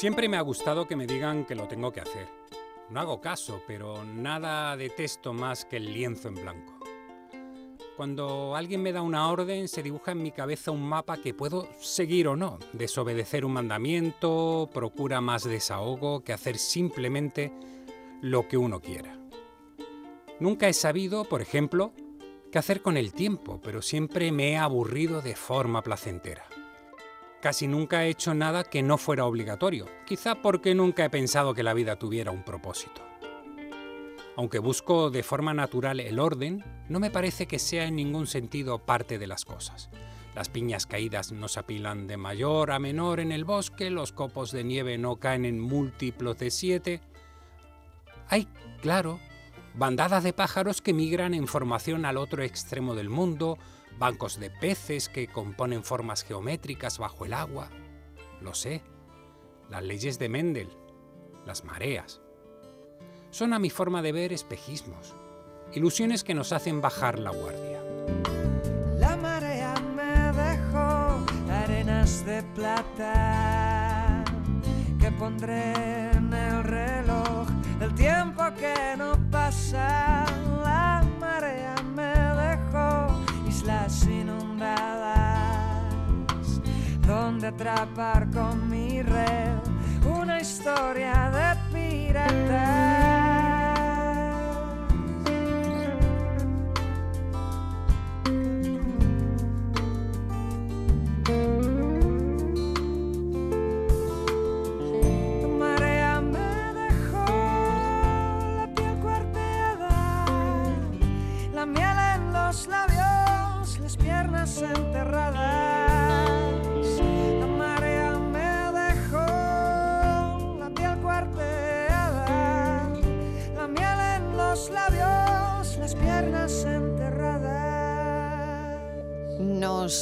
Siempre me ha gustado que me digan que lo tengo que hacer. No hago caso, pero nada detesto más que el lienzo en blanco. Cuando alguien me da una orden, se dibuja en mi cabeza un mapa que puedo seguir o no. Desobedecer un mandamiento procura más desahogo que hacer simplemente lo que uno quiera. Nunca he sabido, por ejemplo, qué hacer con el tiempo, pero siempre me he aburrido de forma placentera. Casi nunca he hecho nada que no fuera obligatorio, quizá porque nunca he pensado que la vida tuviera un propósito. Aunque busco de forma natural el orden, no me parece que sea en ningún sentido parte de las cosas. Las piñas caídas no se apilan de mayor a menor en el bosque, los copos de nieve no caen en múltiplos de siete. Hay, claro, bandadas de pájaros que migran en formación al otro extremo del mundo, bancos de peces que componen formas geométricas bajo el agua. Lo sé. Las leyes de Mendel, las mareas. Son a mi forma de ver espejismos, ilusiones que nos hacen bajar la guardia. La marea me dejó arenas de plata que pondré en el reloj el tiempo que no pasa. Islas inundadas donde atrapar con mi red una historia de pirata.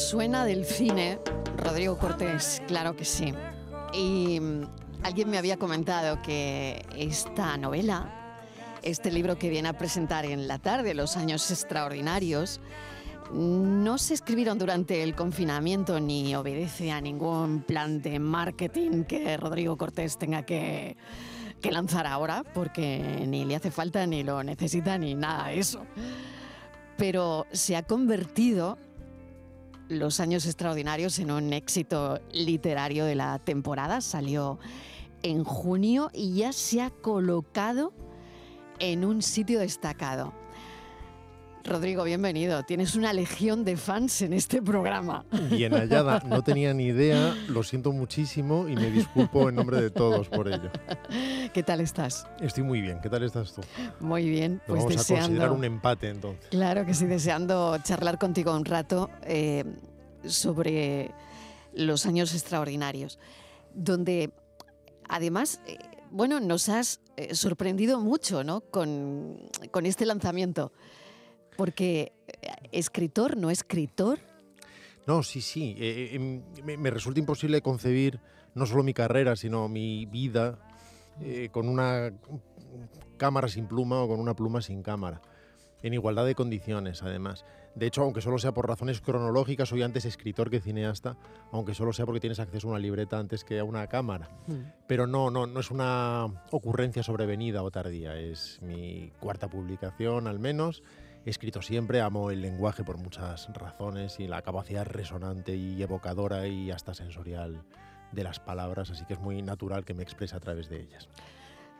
Suena del cine Rodrigo Cortés, claro que sí. Y mm, alguien me había comentado que esta novela, este libro que viene a presentar en la tarde, Los años extraordinarios, no se escribieron durante el confinamiento ni obedece a ningún plan de marketing que Rodrigo Cortés tenga que, que lanzar ahora, porque ni le hace falta, ni lo necesita, ni nada de eso. Pero se ha convertido los Años Extraordinarios en un éxito literario de la temporada. Salió en junio y ya se ha colocado en un sitio destacado. Rodrigo, bienvenido. Tienes una legión de fans en este programa. Bien hallada, no tenía ni idea, lo siento muchísimo y me disculpo en nombre de todos por ello. ¿Qué tal estás? Estoy muy bien, ¿qué tal estás tú? Muy bien, pues vamos a deseando. considerar un empate entonces. Claro que sí, deseando charlar contigo un rato eh, sobre los años extraordinarios, donde además, eh, bueno, nos has eh, sorprendido mucho ¿no? con, con este lanzamiento, porque eh, escritor, no escritor, No, sí, sí, eh, eh, me, me resulta imposible concebir no solo mi carrera, sino mi vida eh, con una cámara sin pluma o con una pluma sin cámara, en igualdad de condiciones además. De hecho, aunque solo sea por razones cronológicas, soy antes escritor que cineasta, aunque solo sea porque tienes acceso a una libreta antes que a una cámara. Pero no, no, no es una ocurrencia sobrevenida o tardía, es mi cuarta publicación al menos. He escrito siempre, amo el lenguaje por muchas razones y la capacidad resonante y evocadora y hasta sensorial de las palabras, así que es muy natural que me exprese a través de ellas.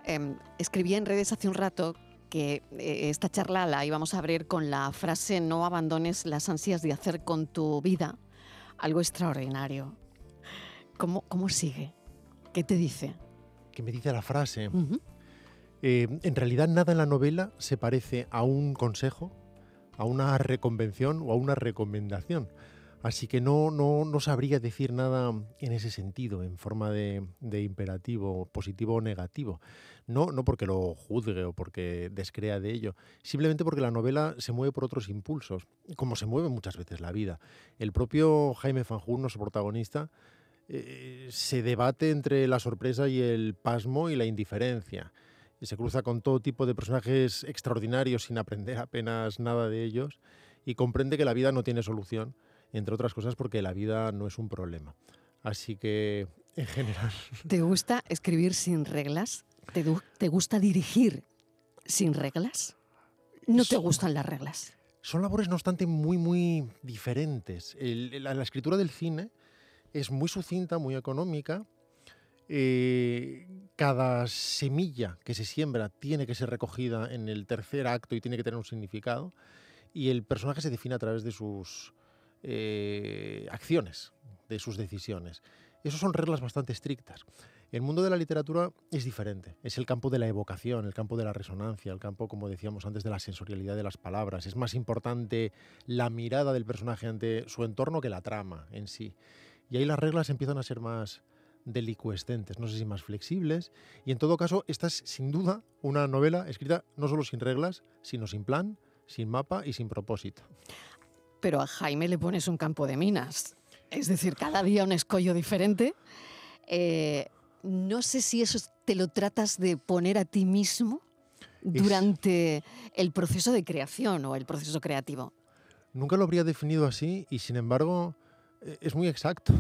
Eh, escribí en redes hace un rato que eh, esta charla la íbamos a abrir con la frase no abandones las ansias de hacer con tu vida algo extraordinario. ¿Cómo, cómo sigue? ¿Qué te dice? ¿Qué me dice la frase? Eh, en realidad nada en la novela se parece a un consejo, a una reconvención o a una recomendación. Así que no, no, no sabría decir nada en ese sentido, en forma de, imperativo, positivo o negativo. No, no porque lo juzgue o porque descrea de ello, simplemente porque la novela se mueve por otros impulsos, como se mueve muchas veces la vida. El propio Jaime Fanjul, nuestro protagonista, eh, se debate entre la sorpresa y el pasmo y la indiferencia y se cruza con todo tipo de personajes extraordinarios sin aprender apenas nada de ellos y comprende que la vida no tiene solución, entre otras cosas porque la vida no es un problema. Así que en general. ¿Te gusta escribir sin reglas? ¿Te, te gusta dirigir sin reglas? ¿No te gustan las reglas? Son labores, no obstante, muy, muy diferentes. El- la, la escritura del cine es muy sucinta, muy económica. Eh, cada semilla que se siembra tiene que ser recogida en el tercer acto y tiene que tener un significado. Y el personaje se define a través de sus eh, acciones, de sus decisiones. Esas son reglas bastante estrictas. El mundo de la literatura es diferente. Es el campo de la evocación, el campo de la resonancia, el campo, como decíamos antes, de la sensorialidad de las palabras. Es más importante la mirada del personaje ante su entorno que la trama en sí. Y ahí las reglas empiezan a ser más delicuescentes, no sé si más flexibles. Y en todo caso, esta es sin duda una novela escrita no solo sin reglas, sino sin plan, sin mapa y sin propósito. Pero a Jaime le pones un campo de minas. Es decir, cada día un escollo diferente. Eh, no sé si eso te lo tratas de poner a ti mismo durante el proceso de creación o el proceso creativo. Nunca lo habría definido así y sin embargo es muy exacto.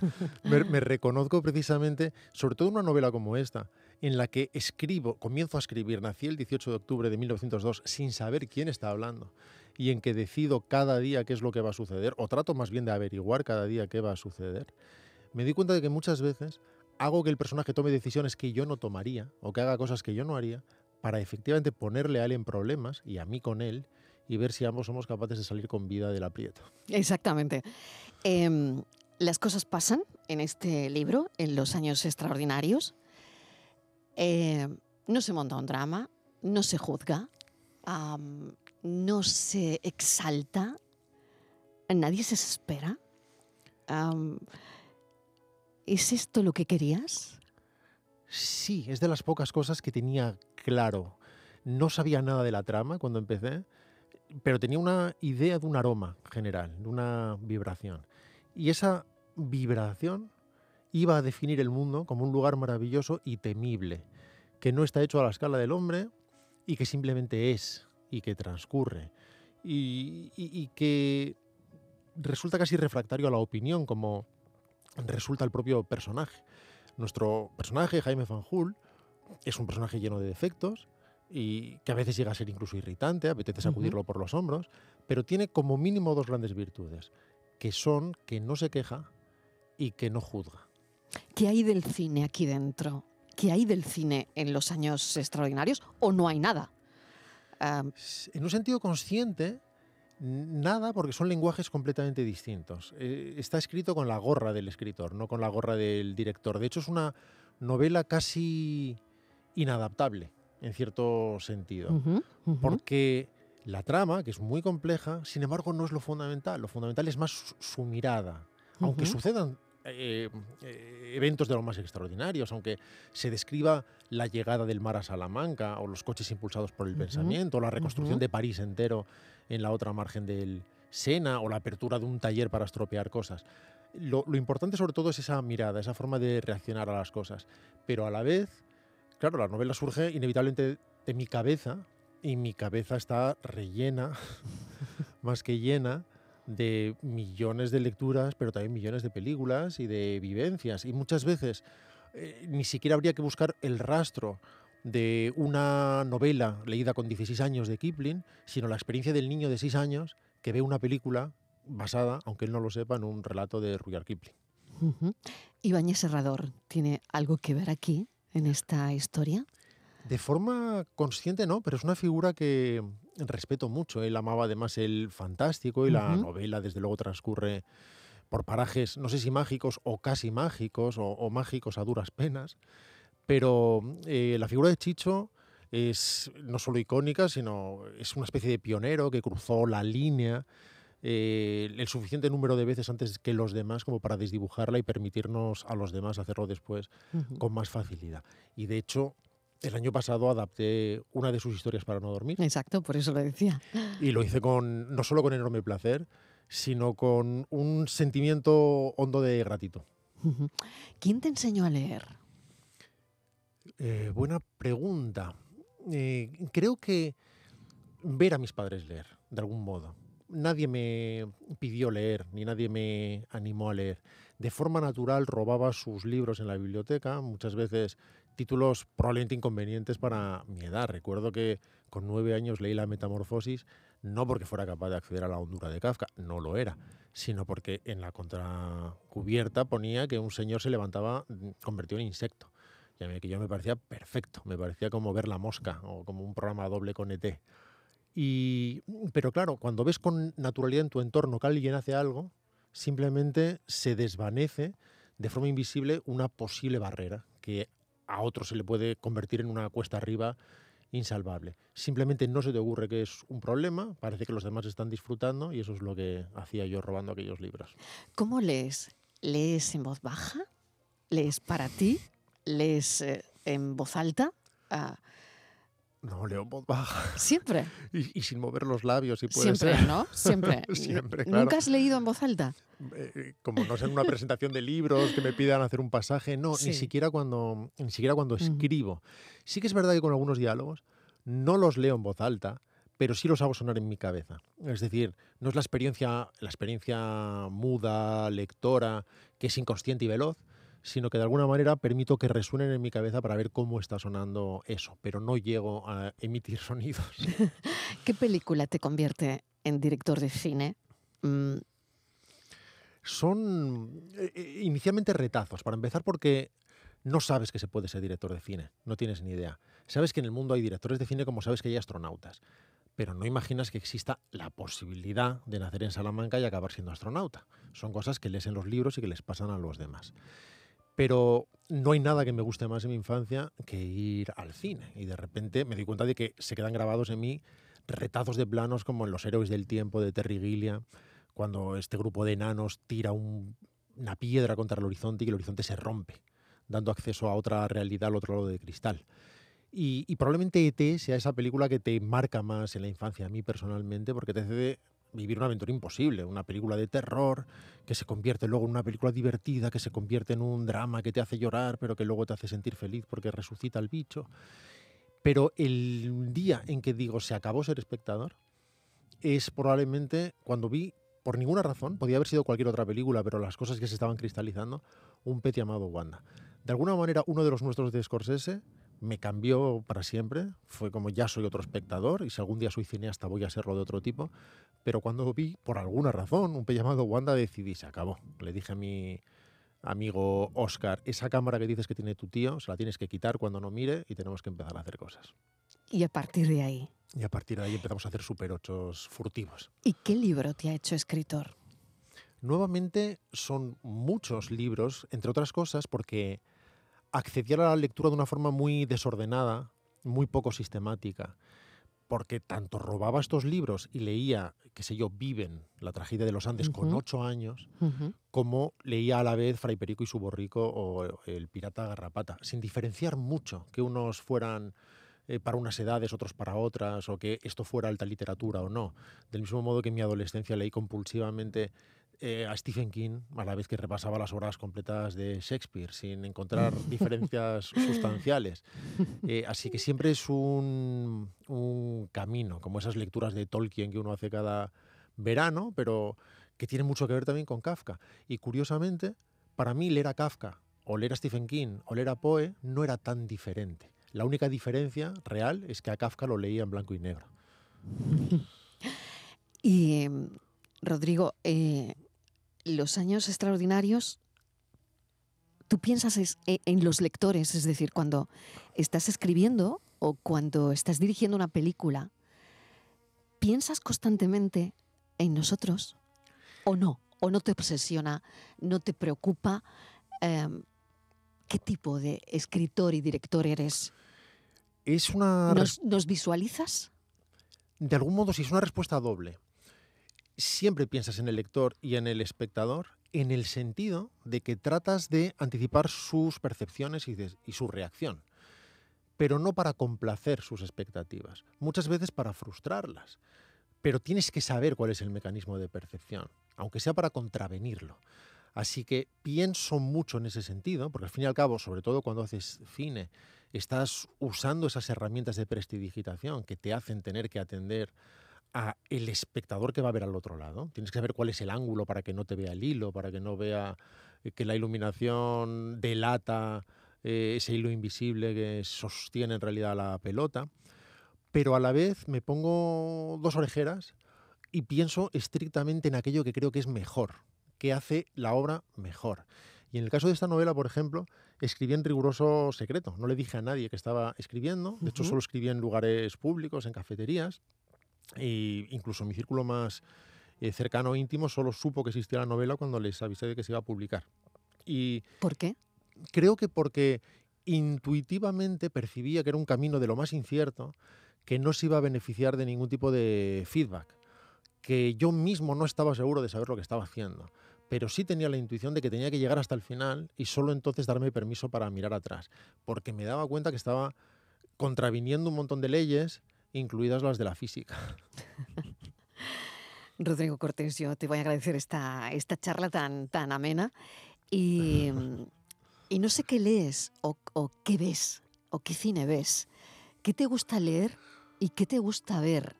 me, me reconozco precisamente, sobre todo en una novela como esta, en la que escribo, comienzo a escribir, nací el 18 de octubre de 1902 sin saber quién está hablando y en que decido cada día qué es lo que va a suceder, o trato más bien de averiguar cada día qué va a suceder, me di cuenta de que muchas veces hago que el personaje tome decisiones que yo no tomaría o que haga cosas que yo no haría para efectivamente ponerle a él en problemas y a mí con él y ver si ambos somos capaces de salir con vida del aprieto. Exactamente. Em, las cosas pasan en este libro, en los años extraordinarios. Eh, no se monta un drama, no se juzga, no se exalta, nadie se espera. ¿Es esto lo que querías? Sí, es de las pocas cosas que tenía claro. No sabía nada de la trama cuando empecé, pero tenía una idea de un aroma general, de una vibración. Y esa vibración iba a definir el mundo como un lugar maravilloso y temible, que no está hecho a la escala del hombre y que simplemente es y que transcurre. Y, y- y que resulta casi refractario a la opinión, como resulta el propio personaje. Nuestro personaje, Jaime Fanjul, es un personaje lleno de defectos y que a veces llega a ser incluso irritante, apetece sacudirlo por los hombros, pero tiene como mínimo dos grandes virtudes, que son que no se queja y que no juzga. ¿Qué hay del cine aquí dentro? ¿Qué hay del cine en los años extraordinarios o no hay nada? En un sentido consciente, nada, porque son lenguajes completamente distintos. Eh, está escrito con la gorra del escritor, no con la gorra del director. De hecho, es una novela casi inadaptable, en cierto sentido. Porque la trama, que es muy compleja, sin embargo, no es lo fundamental. Lo fundamental es más su, su mirada. Aunque sucedan eh, eh, eventos de lo más extraordinarios, aunque se describa la llegada del mar a Salamanca o los coches impulsados por el pensamiento, la reconstrucción de París entero en la otra margen del Sena o la apertura de un taller para estropear cosas. Lo, lo importante sobre todo es esa mirada, esa forma de reaccionar a las cosas. Pero a la vez, claro, la novela surge inevitablemente de mi cabeza y mi cabeza está rellena, más que llena, de millones de lecturas, pero también millones de películas y de vivencias. Y muchas veces eh, ni siquiera habría que buscar el rastro de una novela leída con 16 años de Kipling, sino la experiencia del niño de 6 años que ve una película basada, aunque él no lo sepa, en un relato de Rudyard Kipling. Ujú. Ibáñez Serrador tiene algo que ver aquí, en esta historia. De forma consciente no, pero es una figura que respeto mucho. Él amaba además el fantástico y la novela desde luego transcurre por parajes, no sé si mágicos o casi mágicos o, o mágicos a duras penas. Pero eh, la figura de Chicho es no solo icónica, sino es una especie de pionero que cruzó la línea eh, el suficiente número de veces antes que los demás como para desdibujarla y permitirnos a los demás hacerlo después con más facilidad. Y de hecho, el año pasado adapté una de sus historias para no dormir Exacto, por eso lo decía. y lo hice con no solo con enorme placer, sino con un sentimiento hondo de gratitud. ¿Quién te enseñó a leer? Eh, buena pregunta. Eh, creo que ver a mis padres leer, de algún modo. nadie me pidió leer, ni nadie me animó a leer. De forma natural robaba sus libros en la biblioteca, muchas veces títulos probablemente inconvenientes para mi edad. Recuerdo que con nueve años leí La Metamorfosis, no porque fuera capaz de acceder a la hondura de Kafka, no lo era, sino porque en la contracubierta ponía que un señor se levantaba mm, convertido en insecto. Y a mí que yo me parecía perfecto, me parecía como ver la mosca o como un programa doble con ET. Y, pero claro, cuando ves con naturalidad en tu entorno que alguien hace algo, simplemente se desvanece de forma invisible una posible barrera que a otro se le puede convertir en una cuesta arriba insalvable. Simplemente no se te ocurre que es un problema, parece que los demás están disfrutando y eso es lo que hacía yo robando aquellos libros. ¿Cómo lees? ¿Lees en voz baja? ¿Lees para ti? ¿Lees eh, en voz alta? Ah, No, leo en voz baja siempre, y, y sin mover los labios, si puede siempre, ser. ¿no? Siempre. Siempre, claro. ¿Nunca has leído en voz alta? Eh, como no sé en una presentación de libros que me pidan hacer un pasaje, no, Sí. ni siquiera cuando ni siquiera cuando escribo. Sí que es verdad que con algunos diálogos no los leo en voz alta, pero sí los hago sonar en mi cabeza. Es decir, no es la experiencia la experiencia muda, lectora, que es inconsciente y veloz, sino que de alguna manera permito que resuenen en mi cabeza para ver cómo está sonando eso, pero no llego a emitir sonidos. ¿Qué película te convierte en director de cine? Mm, son eh, eh, inicialmente retazos, para empezar porque no sabes que se puede ser director de cine, no tienes ni idea. Sabes que en el mundo hay directores de cine como sabes que hay astronautas, pero no imaginas que exista la posibilidad de nacer en Salamanca y acabar siendo astronauta. Son cosas que lees en los libros y que les pasan a los demás. Pero no hay nada que me guste más en mi infancia que ir al cine. Y de repente me doy cuenta de que se quedan grabados en mí retazos de planos como en Los Héroes del Tiempo de Terry Gilliam, cuando este grupo de enanos tira un- una piedra contra el horizonte y el horizonte se rompe, dando acceso a otra realidad al otro lado de cristal. Y, y probablemente ET sea esa película que te marca más en la infancia, a mí personalmente, porque te hace vivir una aventura imposible, una película de terror que se convierte luego en una película divertida, que se convierte en un drama que te hace llorar, pero que luego te hace sentir feliz porque resucita el bicho. Pero el día en que digo se acabó ser espectador es probablemente cuando vi, por ninguna razón, podía haber sido cualquier otra película, pero las cosas que se estaban cristalizando, un pet llamado Wanda. De alguna manera, uno de los nuestros de Scorsese me cambió para siempre. Fue como ya soy otro espectador y si algún día soy cineasta voy a serlo de otro tipo. Pero cuando vi, por alguna razón, un pet llamado Wanda, decidí, se acabó. Le dije a mi amigo Oscar, esa cámara que dices que tiene tu tío, se la tienes que quitar cuando no mire y tenemos que empezar a hacer cosas. y a partir de ahí, Y a partir de ahí empezamos a hacer super ochos furtivos. ¿y qué libro te ha hecho escritor? Nuevamente son muchos libros, entre otras cosas, porque accedí a la lectura de una forma muy desordenada, muy poco sistemática, porque tanto robaba estos libros y leía, qué sé yo, Viven, la tragedia de los Andes, con ocho años, como leía a la vez Fray Perico y su borrico o El pirata Garrapata, sin diferenciar mucho que unos fueran eh, para unas edades, otros para otras, o que esto fuera alta literatura o no. Del mismo modo que en mi adolescencia leí compulsivamente eh, a Stephen King, a la vez que repasaba las obras completas de Shakespeare, sin encontrar diferencias sustanciales. Eh, así que siempre es un, un camino, como esas lecturas de Tolkien que uno hace cada verano, pero que tiene mucho que ver también con Kafka. Y curiosamente, para mí leer a Kafka o leer a Stephen King o leer a Poe no era tan diferente. La única diferencia real es que a Kafka lo leía en blanco y negro. Y em, Rodrigo, eh, los años extraordinarios, tú piensas es- e- en los lectores, es decir, cuando estás escribiendo o cuando estás dirigiendo una película, ¿piensas constantemente en nosotros o no? ¿O no te obsesiona, no te preocupa? Em, ¿Qué tipo de escritor y director eres? Es una... ¿Nos, nos visualizas? de algún modo, si es una respuesta doble, siempre piensas en el lector y en el espectador en el sentido de que tratas de anticipar sus percepciones y, su reacción, pero no para complacer sus expectativas, muchas veces para frustrarlas. Pero tienes que saber cuál es el mecanismo de percepción, aunque sea para contravenirlo. Así que pienso mucho en ese sentido, porque al fin y al cabo, sobre todo cuando haces cine, estás usando esas herramientas de prestidigitación que te hacen tener que atender a el espectador que va a ver al otro lado. Tienes que saber cuál es el ángulo para que no te vea el hilo, para que no vea eh, que la iluminación delata eh, ese hilo invisible que sostiene en realidad la pelota. Pero a la vez me pongo dos orejeras y pienso estrictamente en aquello que creo que es mejor, que hace la obra mejor. Y en el caso de esta novela, por ejemplo, escribí en riguroso secreto. No le dije a nadie que estaba escribiendo. De hecho, solo escribí en lugares públicos, en cafeterías. E incluso mi círculo más eh, cercano e íntimo solo supo que existía la novela cuando les avisé de que se iba a publicar. Y ¿Por qué? creo que porque intuitivamente percibía que era un camino de lo más incierto, que no se iba a beneficiar de ningún tipo de feedback, que yo mismo no estaba seguro de saber lo que estaba haciendo, pero sí tenía la intuición de que tenía que llegar hasta el final y solo entonces darme permiso para mirar atrás, porque me daba cuenta que estaba contraviniendo un montón de leyes, incluidas las de la física. Rodrigo Cortés, yo te voy a agradecer esta, esta charla tan, tan amena. Y, y no sé qué lees o, o qué ves o qué cine ves. ¿Qué te gusta leer y qué te gusta ver?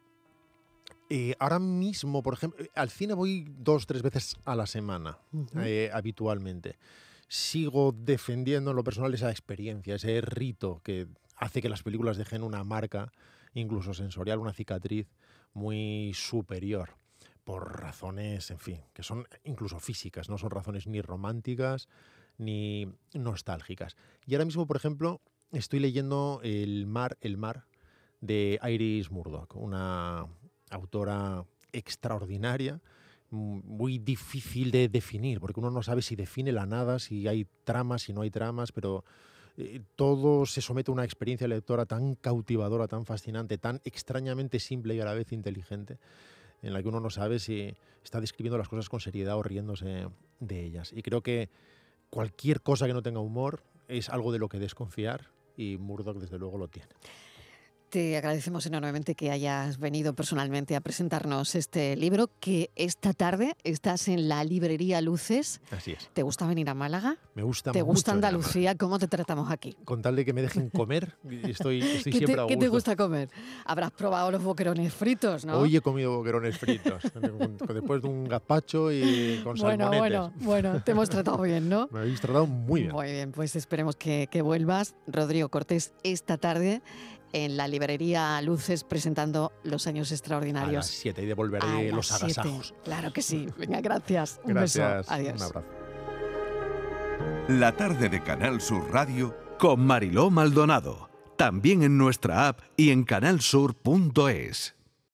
Eh, ahora mismo, por ejemplo, eh, al cine voy dos, tres veces a la semana, eh, habitualmente. Sigo defendiendo en lo personal esa experiencia, ese rito que hace que las películas dejen una marca, incluso sensorial, una cicatriz muy superior, por razones, en fin, que son incluso físicas, no son razones ni románticas ni nostálgicas. Y ahora mismo, por ejemplo, estoy leyendo El mar, el mar, de Iris Murdoch, una autora extraordinaria, muy difícil de definir, porque uno no sabe si define la nada, si hay tramas, si no hay tramas, pero eh, todo se somete a una experiencia lectora tan cautivadora, tan fascinante, tan extrañamente simple y a la vez inteligente, en la que uno no sabe si está describiendo las cosas con seriedad o riéndose de ellas. Y creo que cualquier cosa que no tenga humor es algo de lo que desconfiar y Murdoch desde luego lo tiene. Te agradecemos enormemente que hayas venido personalmente a presentarnos este libro, que esta tarde estás en la librería Luces. Así es. ¿Te gusta venir a Málaga? Me gusta ¿Te mucho gusta. Andalucía? ¿Cómo te tratamos aquí? Con tal de que me dejen comer, estoy, estoy ¿Qué siempre te, a qué gusto. te gusta comer? Habrás probado los boquerones fritos, ¿no? Hoy he comido boquerones fritos, después de un gazpacho y con bueno, salmonetes. bueno, bueno, te hemos tratado bien, ¿no? Me habéis tratado muy bien. Muy bien, pues esperemos que, que vuelvas, Rodrigo Cortés, esta tarde en la librería Luces presentando Los Años A las Extraordinarios. 7 y devolveré los siete. agasajos. Claro que sí. Venga, gracias. Un Gracias. beso. Adiós. Un abrazo. La tarde de Canal Sur Radio con Mariló Maldonado. También en nuestra app y en canalsur.es.